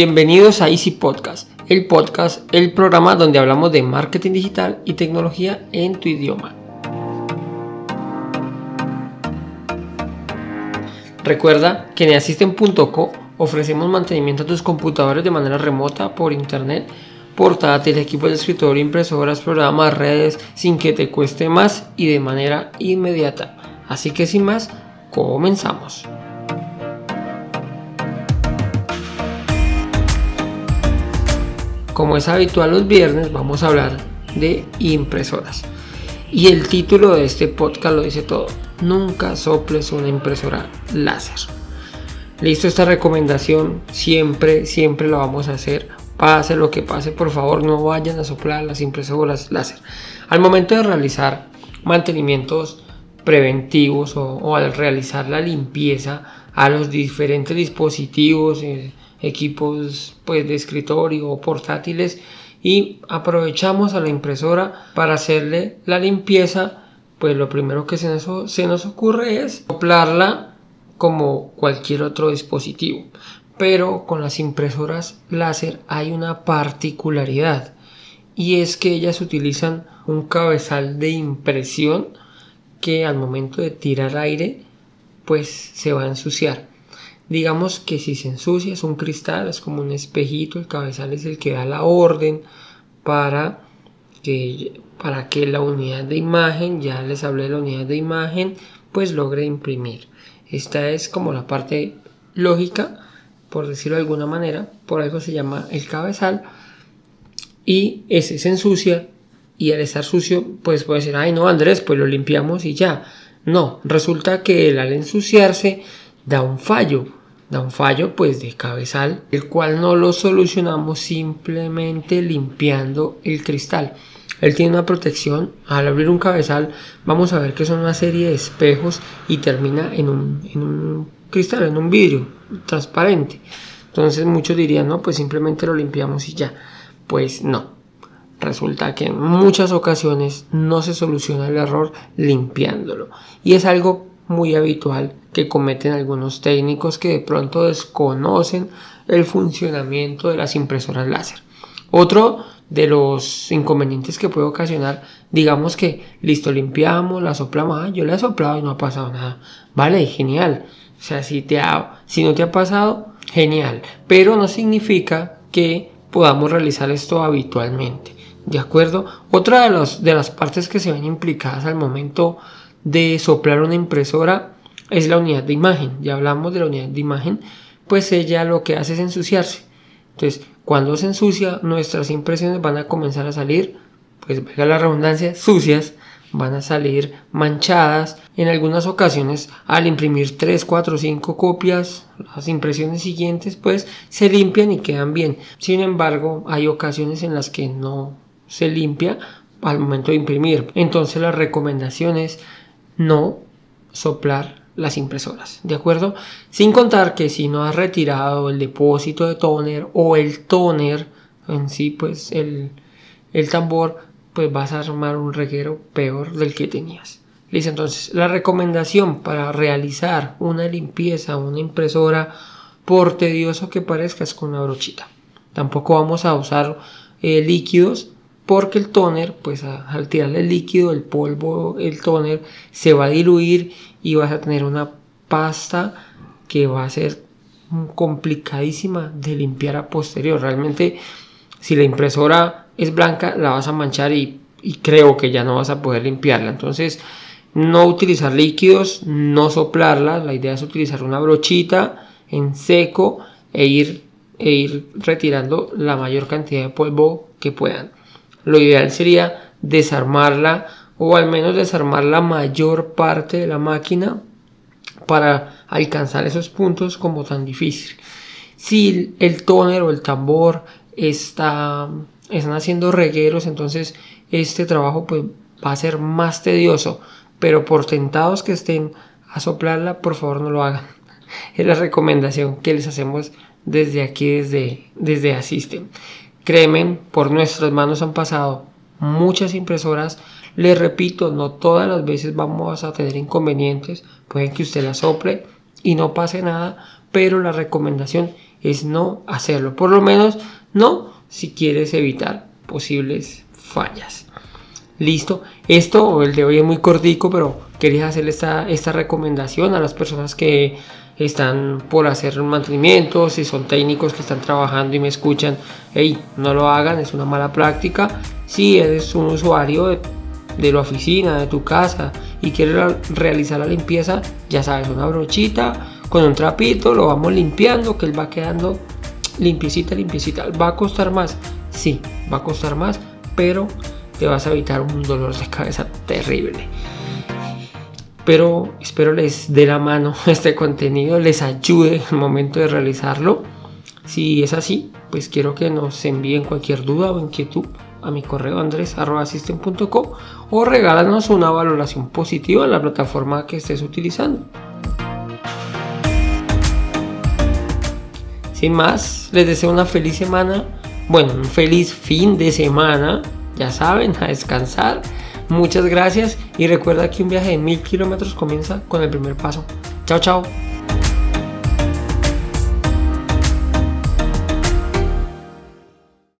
Bienvenidos a Easy Podcast, el podcast, el programa donde hablamos de marketing digital y tecnología en tu idioma. Recuerda que en Asisten.co ofrecemos mantenimiento a tus computadores de manera remota por internet, portátil, equipos de escritorio, impresoras, programas, redes, sin que te cueste más y de manera inmediata. Así que sin más, comenzamos. Como es habitual los viernes, vamos a hablar de impresoras. Y el título de este podcast lo dice todo. Nunca soples una impresora láser. Listo, esta recomendación siempre, siempre la vamos a hacer. Pase lo que pase, por favor, no vayan a soplar las impresoras láser. Al momento de realizar mantenimientos preventivos o, al realizar la limpieza a los diferentes dispositivos, eh, equipos pues, de escritorio o portátiles y aprovechamos a la impresora para hacerle la limpieza pues lo primero que se nos, ocurre es soplarla como cualquier otro dispositivo. Pero con las impresoras láser hay una particularidad y es que ellas utilizan un cabezal de impresión que al momento de tirar aire pues se va a ensuciar Digamos que si se ensucia es un cristal, es como un espejito, el cabezal es el que da la orden para que, para que la unidad de imagen, ya les hablé de la unidad de imagen, pues logre imprimir. Esta es como la parte lógica, por decirlo de alguna manera, por algo se llama el cabezal. Y ese se ensucia y al estar sucio, pues puede decir, ay no Andrés, pues lo limpiamos y ya. No, resulta que al ensuciarse da un fallo da un fallo pues de cabezal, el cual no lo solucionamos simplemente limpiando el cristal. Él tiene una protección, al abrir un cabezal vamos a ver que son una serie de espejos y termina en un, en un cristal, en un vidrio transparente. Entonces muchos dirían, no, pues simplemente lo limpiamos y ya. Pues no. Resulta que en muchas ocasiones no se soluciona el error limpiándolo. Y es algo muy habitual que cometen algunos técnicos que de pronto desconocen el funcionamiento de las impresoras láser. Otro de los inconvenientes que puede ocasionar, digamos que listo, limpiamos, la soplamos, ah, yo la he soplado y no ha pasado nada. Vale, genial. O sea, si, te ha, si no te ha pasado, genial. Pero no significa que podamos realizar esto habitualmente. ¿De acuerdo? Otra de, los, de las partes que se ven implicadas al momento de soplar una impresora es la unidad de imagen. Ya hablamos de la unidad de imagen, pues ella lo que hace es ensuciarse. Entonces, cuando se ensucia, nuestras impresiones van a comenzar a salir, pues venga la redundancia, sucias, van a salir manchadas. En algunas ocasiones, al imprimir 3, 4, 5 copias, las impresiones siguientes, pues se limpian y quedan bien. Sin embargo, hay ocasiones en las que no se limpia al momento de imprimir. Entonces, las recomendaciones no soplar las impresoras, ¿de acuerdo? Sin contar que si no has retirado el depósito de toner o el toner en sí, pues el, el tambor, pues vas a armar un reguero peor del que tenías. Listo, entonces la recomendación para realizar una limpieza, una impresora, por tedioso que parezca, es con una brochita. Tampoco vamos a usar eh, líquidos porque el toner, pues al tirarle el líquido, el polvo, el toner, se va a diluir y vas a tener una pasta que va a ser complicadísima de limpiar a posterior. Realmente, si la impresora es blanca, la vas a manchar y, creo que ya no vas a poder limpiarla. Entonces, no utilizar líquidos, no soplarla. La idea es utilizar una brochita en seco e ir, e ir retirando la mayor cantidad de polvo que puedan lo ideal sería desarmarla o al menos desarmar la mayor parte de la máquina para alcanzar esos puntos como tan difícil. Si el tóner o el tambor está, están haciendo regueros, entonces este trabajo pues, va a ser más tedioso, pero por tentados que estén a soplarla, por favor no lo hagan. Es la recomendación que les hacemos desde aquí, desde, desde Asisten. Créeme, por nuestras manos han pasado muchas impresoras. Les repito, no todas las veces vamos a tener inconvenientes. Pueden que usted la sople y no pase nada, pero la recomendación es no hacerlo. Por lo menos no si quieres evitar posibles fallas. Listo. Esto, el de hoy es muy cortico, pero quería hacerle esta, esta recomendación a las personas que están por hacer mantenimiento, si son técnicos que están trabajando y me escuchan, hey, no lo hagan, es una mala práctica. Si eres un usuario de, de la oficina, de tu casa y quieres realizar la limpieza, ya sabes, una brochita con un trapito, lo vamos limpiando, que él va quedando limpiecita, limpiecita. ¿Va a costar más? Sí, va a costar más, pero te vas a evitar un dolor de cabeza terrible. Pero espero les dé la mano este contenido, les ayude en el momento de realizarlo. Si es así, pues quiero que nos envíen cualquier duda o inquietud a mi correo andres.system.com o regálanos una valoración positiva en la plataforma que estés utilizando. Sin más, les deseo una feliz semana, bueno, un feliz fin de semana, ya saben, a descansar. Muchas gracias y recuerda que un viaje de mil kilómetros comienza con el primer paso. Chao, chao.